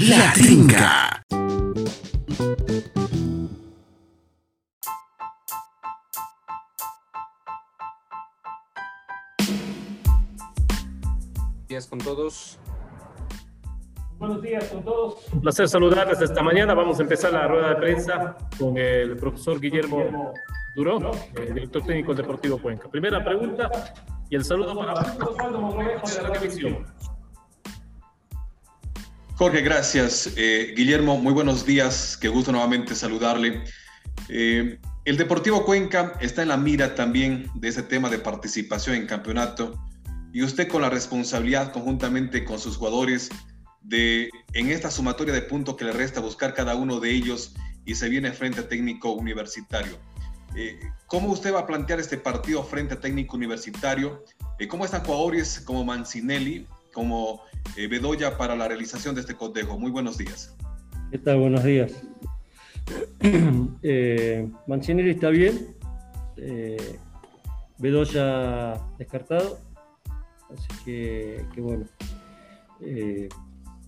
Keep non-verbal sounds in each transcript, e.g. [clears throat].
La Trinca. días con todos. Buenos días con todos. Un placer saludarles esta mañana. Vamos a empezar la rueda de prensa con el profesor Guillermo Duró, eh, director técnico del Deportivo Cuenca. Primera pregunta y el saludo para Osvaldo Monrejo de la televisión. Jorge, gracias. Eh, Guillermo, muy buenos días. Qué gusto nuevamente saludarle. Eh, el Deportivo Cuenca está en la mira también de ese tema de participación en campeonato y usted con la responsabilidad conjuntamente con sus jugadores de en esta sumatoria de puntos que le resta buscar cada uno de ellos y se viene frente a técnico universitario. Eh, ¿Cómo usted va a plantear este partido frente a técnico universitario? ¿Cómo están jugadores como Mancinelli, como eh, Bedoya para la realización de este cotejo. Muy buenos días. ¿Qué tal? Buenos días. [clears throat] eh, Mancinelli está bien. Eh, Bedoya descartado. Así que, bueno. Eh,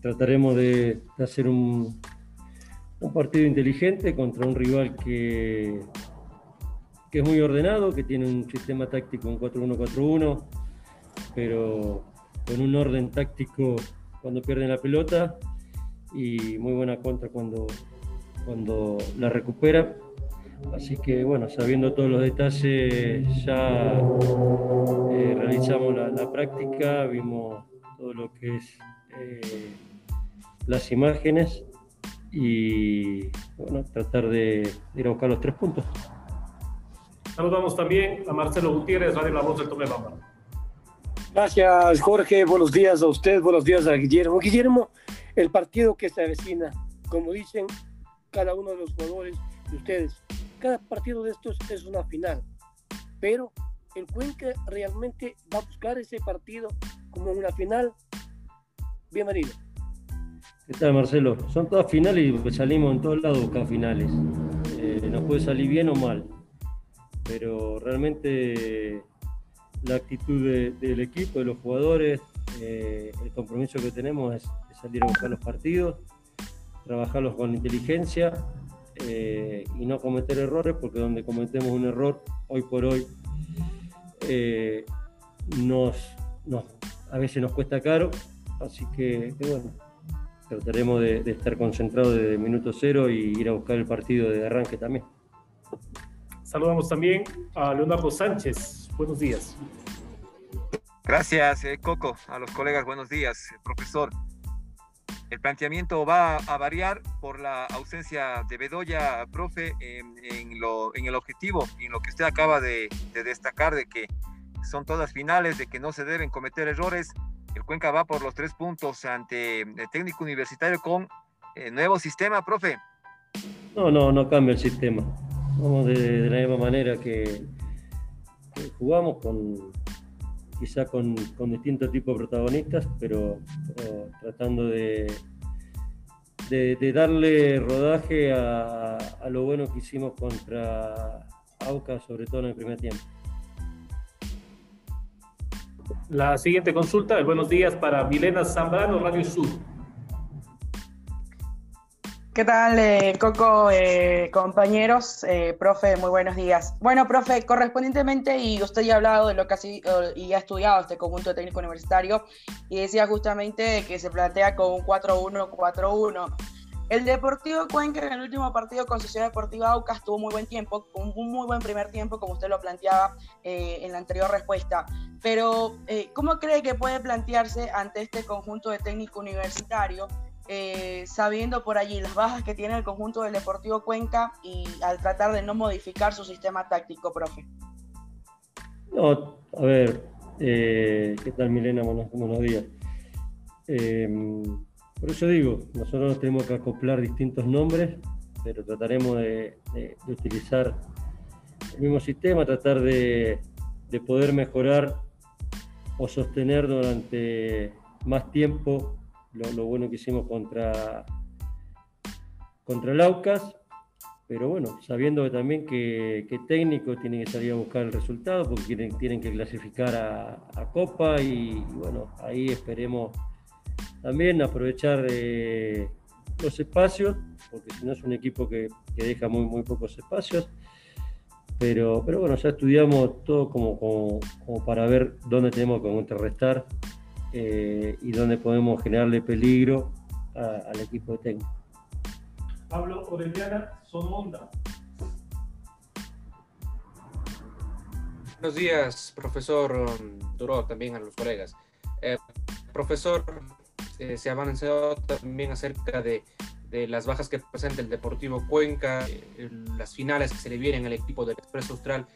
trataremos de, de hacer un, un, partido inteligente contra un rival que, que es muy ordenado, que tiene un sistema táctico en 4-1-4-1, pero con un orden táctico cuando pierden la pelota y muy buena contra cuando, cuando la recupera. Así que bueno, sabiendo todos los detalles, ya eh, realizamos la, la, práctica, vimos todo lo que es eh, las imágenes y bueno, tratar de, ir a buscar los tres puntos. Saludamos también a Marcelo Gutiérrez, Radio La Voz del Tomé Bamba. Gracias, Jorge. Buenos días a usted, buenos días a Guillermo. Guillermo, el partido que se avecina, como dicen cada uno de los jugadores de ustedes, cada partido de estos es una final, pero el Cuenca realmente va a buscar ese partido como una final. Bienvenido. ¿Qué tal, Marcelo? Son todas finales y salimos en todos lados buscar finales. Eh, nos puede salir bien o mal, pero realmente la actitud de, del equipo, de los jugadores, eh, el compromiso que tenemos es, salir a buscar los partidos, trabajarlos con inteligencia eh, y no cometer errores, porque donde cometemos un error hoy por hoy eh, nos, a veces nos cuesta caro, así que, bueno, trataremos de, estar concentrados desde minuto cero y ir a buscar el partido de arranque también. Saludamos también a Leonardo Sánchez. Buenos días. Gracias, eh, Coco. A los colegas, buenos días, profesor. El planteamiento va a variar por la ausencia de Bedoya, profe, en, en, lo, en el objetivo y en lo que usted acaba de, de, destacar de que son todas finales, de que no se deben cometer errores. El Cuenca va por los tres puntos ante el técnico universitario con eh, nuevo sistema, profe. No, no, no cambia el sistema vamos de, de, la misma manera que jugamos, con, quizá con, con, distintos tipos de protagonistas, pero, tratando de, de, de, darle rodaje a, a, lo bueno que hicimos contra Auca, sobre todo en el primer tiempo. La siguiente consulta, buenos días para Milena Zambrano, Radio Sur. ¿Qué tal, eh, Coco, eh, compañeros? Eh, profe, muy buenos días. Bueno, profe, correspondientemente, y usted ya ha hablado de lo que ha, sido, y ha estudiado este conjunto de técnico universitario, y decía justamente que se plantea con un 4-1-4-1. El Deportivo Cuenca en el último partido con Sociedad Deportiva Aucas tuvo muy buen tiempo, un, un muy buen primer tiempo, como usted lo planteaba en la anterior respuesta. Pero, ¿cómo cree que puede plantearse ante este conjunto de técnico universitario? Eh, sabiendo por allí las bajas que tiene el conjunto del Deportivo Cuenca y al tratar de no modificar su sistema táctico, profe? No, a ver, eh, ¿qué tal Milena? Buenos, buenos días. Eh, por eso digo, nosotros tenemos que acoplar distintos nombres, pero trataremos de, utilizar el mismo sistema, tratar de poder mejorar o sostener durante más tiempo lo, bueno que hicimos contra, contra el pero bueno, sabiendo también que, que técnicos tienen que salir a buscar el resultado porque tienen, tienen que clasificar a, Copa y, bueno, ahí esperemos también aprovechar eh, los espacios, porque si no es un equipo que, deja muy, muy pocos espacios. Pero, pero bueno, ya estudiamos todo como, como, para ver dónde tenemos que contrarrestar eh, y dónde podemos generarle peligro al equipo de técnico. Pablo Orellana, Somonda. Buenos días, profesor Duró, también a los colegas. Eh, profesor, eh, se ha avanzado también acerca de, de, las bajas que presenta el Deportivo Cuenca, eh, las finales que se le vienen al equipo del Expreso Austral.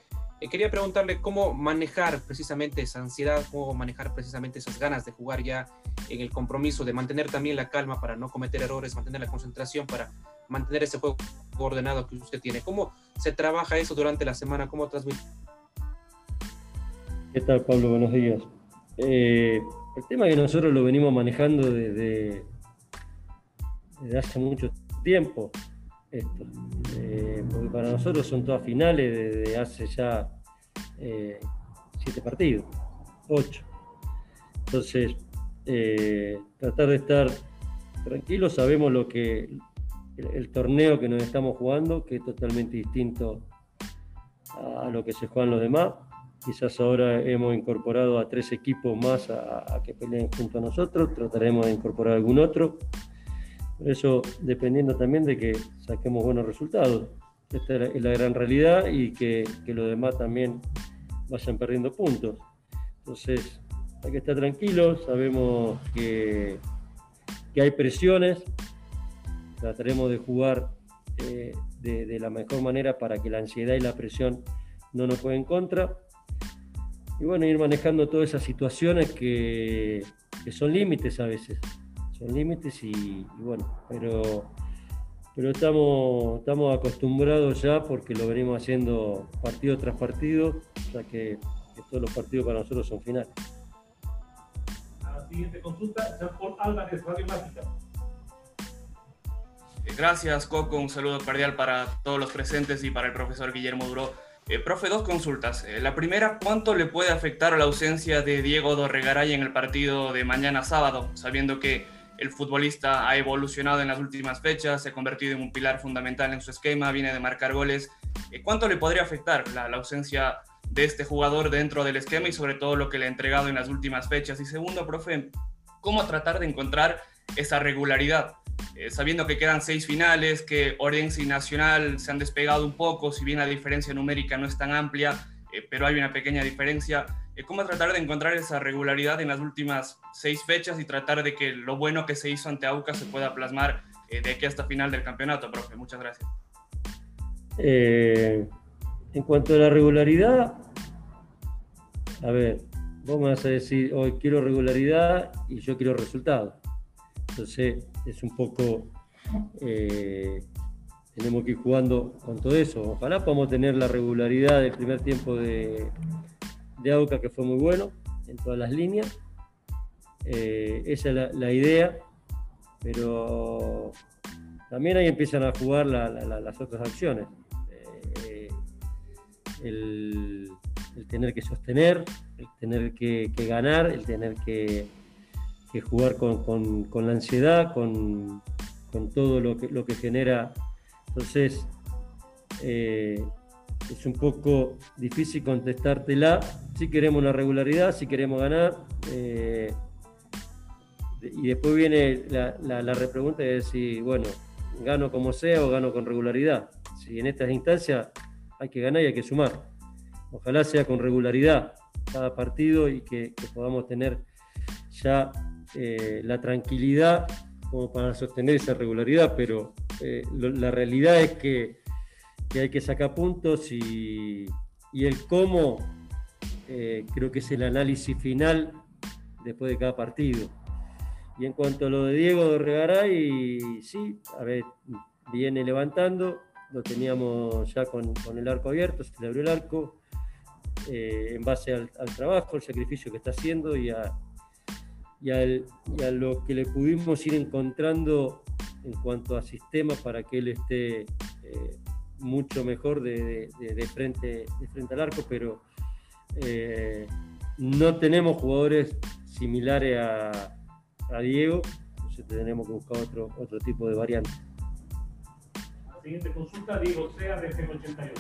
Quería preguntarle cómo manejar precisamente esa ansiedad, cómo manejar precisamente esas ganas de jugar ya en el compromiso, de mantener también la calma para no cometer errores, mantener la concentración para mantener ese juego ordenado que usted tiene. ¿Cómo se trabaja eso durante la semana? ¿Cómo transmite? ¿Qué tal, Pablo? Buenos días. Eh, el tema que nosotros lo venimos manejando desde, desde hace mucho tiempo, esto. Eh, porque para nosotros son todas finales desde hace ya eh, siete partidos, ocho. Entonces, tratar de estar tranquilos, sabemos lo que el, torneo que nos estamos jugando, que es totalmente distinto a lo que se juegan los demás. Quizás ahora hemos incorporado a tres equipos más a, que peleen junto a nosotros, trataremos de incorporar algún otro. Eso, dependiendo también de que saquemos buenos resultados. Esta es la gran realidad y que, que los demás también vayan perdiendo puntos. Entonces, hay que estar tranquilos, sabemos que, que hay presiones, trataremos de jugar eh, de, de, la mejor manera para que la ansiedad y la presión no nos jueguen en contra y bueno, ir manejando todas esas situaciones que, son límites a veces, son límites y, bueno, pero, pero estamos, estamos acostumbrados ya porque lo venimos haciendo partido tras partido, ya que, todos los partidos para nosotros son finales. La siguiente consulta, Jean-Paul Álvarez, Radio Mágica. Gracias, Coco. Un saludo cordial para todos los presentes y para el profesor Guillermo Duró. Eh, profe, dos consultas. Eh, la primera, ¿cuánto le puede afectar a la ausencia de Diego Dorregaray en el partido de mañana sábado, sabiendo que el futbolista ha evolucionado en las últimas fechas, se ha convertido en un pilar fundamental en su esquema, viene de marcar goles? Eh, ¿Cuánto le podría afectar la, ausencia de este jugador dentro del esquema y sobre todo lo que le ha entregado en las últimas fechas? Y segundo, profe, ¿cómo tratar de encontrar esa regularidad? Eh, sabiendo que quedan seis finales, que Orense y Nacional se han despegado un poco, si bien la diferencia numérica no es tan amplia, eh, pero hay una pequeña diferencia. Eh, ¿Cómo tratar de encontrar esa regularidad en las últimas seis fechas y tratar de que lo bueno que se hizo ante AUCA se pueda plasmar de aquí hasta final del campeonato, profe? Muchas gracias. en cuanto a la regularidad, a ver, vos vas a decir, hoy quiero regularidad y yo quiero resultados. Entonces es un poco, eh, tenemos que ir jugando con todo eso. Ojalá podamos tener la regularidad del primer tiempo de, de AUCA que fue muy bueno en todas las líneas. Eh, esa es la, idea, pero también ahí empiezan a jugar las otras acciones. Eh, el, tener que sostener, el tener que ganar, el tener que jugar con, la ansiedad, con, todo lo que, lo que genera. Entonces, eh, es un poco difícil contestártela. Si queremos una regularidad, si queremos ganar. Eh, y después viene la, la, repregunta de decir, bueno, gano como sea o gano con regularidad. Si en estas instancias hay que ganar y hay que sumar. Ojalá sea con regularidad cada partido y que podamos tener ya eh, la tranquilidad como para sostener esa regularidad, pero eh, la realidad es que, hay que sacar puntos y, el cómo eh, creo que es el análisis final después de cada partido. Y en cuanto a lo de Diego Regaray, sí, a ver, viene levantando, lo teníamos ya con, el arco abierto, se le abrió el arco, en base al, al, trabajo, el sacrificio que está haciendo y a, y, a lo que le pudimos ir encontrando en cuanto a sistemas para que él esté eh, mucho mejor de, frente, de frente al arco, pero eh, no tenemos jugadores similares a, Diego, entonces tenemos que buscar otro, otro tipo de variante. La siguiente consulta, Diego Sea, de 88.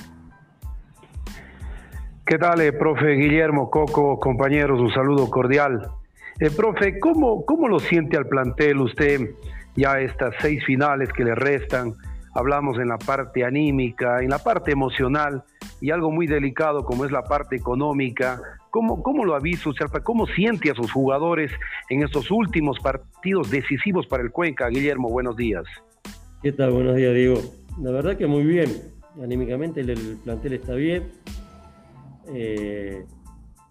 ¿Qué tal, eh, profe Guillermo, Coco, compañeros? Un saludo cordial. Eh, profe, ¿cómo, ¿cómo lo siente al plantel usted ya estas seis finales que le restan? Hablamos en la parte anímica, en la parte emocional y algo muy delicado como es la parte económica. ¿Cómo, cómo lo avisa usted? ¿Cómo siente a sus jugadores en estos últimos partidos decisivos para el Cuenca? Guillermo, buenos días. ¿Qué tal? Buenos días, Diego. La verdad que muy bien. Anímicamente el, el plantel está bien. Eh,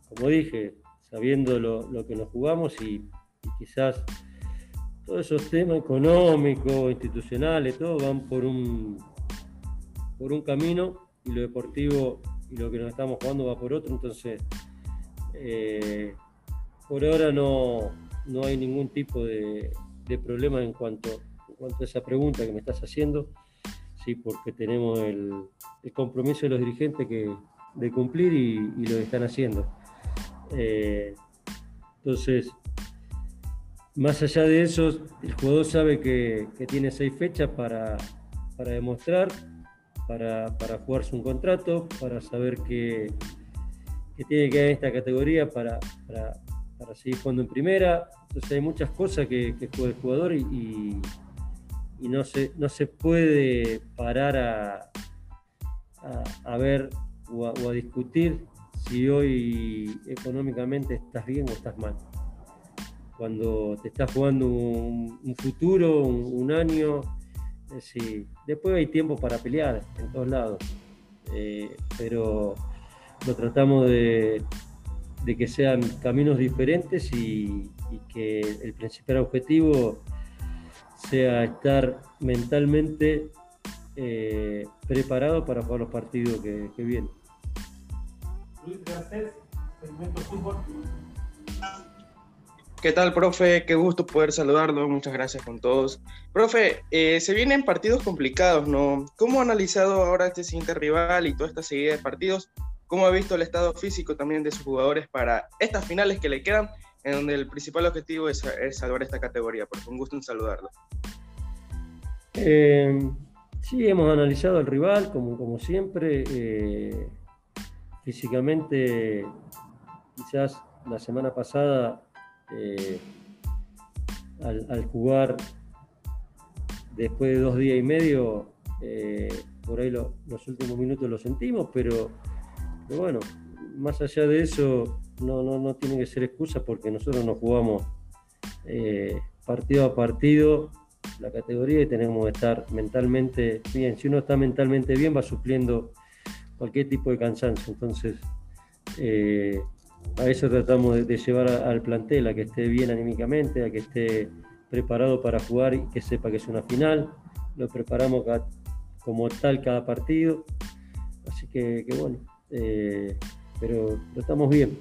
como dije, sabiendo lo, lo, que nos jugamos y, quizás todos esos temas económicos, institucionales, todo van por un, por un camino y lo deportivo y lo que nos estamos jugando va por otro. Entonces, eh, por ahora no, no, hay ningún tipo de, problema en cuanto, a esa pregunta que me estás haciendo. Sí, porque tenemos el, el compromiso de los dirigentes que, de cumplir y, y, lo están haciendo. Eh, entonces, más allá de eso, el jugador sabe que, tiene seis fechas para, para demostrar, para, para, jugarse un contrato, para saber que, que tiene que ir en esta categoría para, para, para, seguir jugando en primera. Entonces hay muchas cosas que, juega el jugador y, y, no, se, no se puede parar a, a, a ver o a, discutir si hoy económicamente estás bien o estás mal. Cuando te estás jugando un, un futuro, un, un año, es decir, después hay tiempo para pelear en todos lados, eh, pero lo tratamos de, que sean caminos diferentes y, que el principal objetivo sea estar mentalmente eh, preparado para jugar los partidos que, que vienen. Luis Garcés, segmento fútbol. ¿Qué tal, profe? Qué gusto poder saludarlo. Muchas gracias con todos. Profe, eh, se vienen partidos complicados, ¿no? ¿Cómo ha analizado ahora este siguiente rival y toda esta seguida de partidos? ¿Cómo ha visto el estado físico también de sus jugadores para estas finales que le quedan, en donde el principal objetivo es, salvar esta categoría? Por un gusto en saludarlo. Eh, sí, hemos analizado al rival, como, como siempre. Eh, físicamente, quizás la semana pasada, eh, al, jugar después de dos días y medio, eh, por ahí lo, los últimos minutos lo sentimos, pero, bueno, más allá de eso, no, no, no tiene que ser excusa porque nosotros nos jugamos eh, partido a partido la categoría y tenemos que estar mentalmente bien. Si uno está mentalmente bien, va supliendo cualquier tipo de cansancio. Entonces, a eso tratamos de, llevar al plantel, a que esté bien anímicamente, a que esté preparado para jugar y que sepa que es una final. Lo preparamos como tal cada partido. Así que, bueno, eh, pero, pero estamos bien.